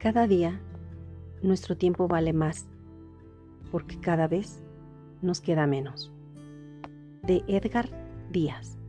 Cada día nuestro tiempo vale más porque cada vez nos queda menos. De Edgar Díaz.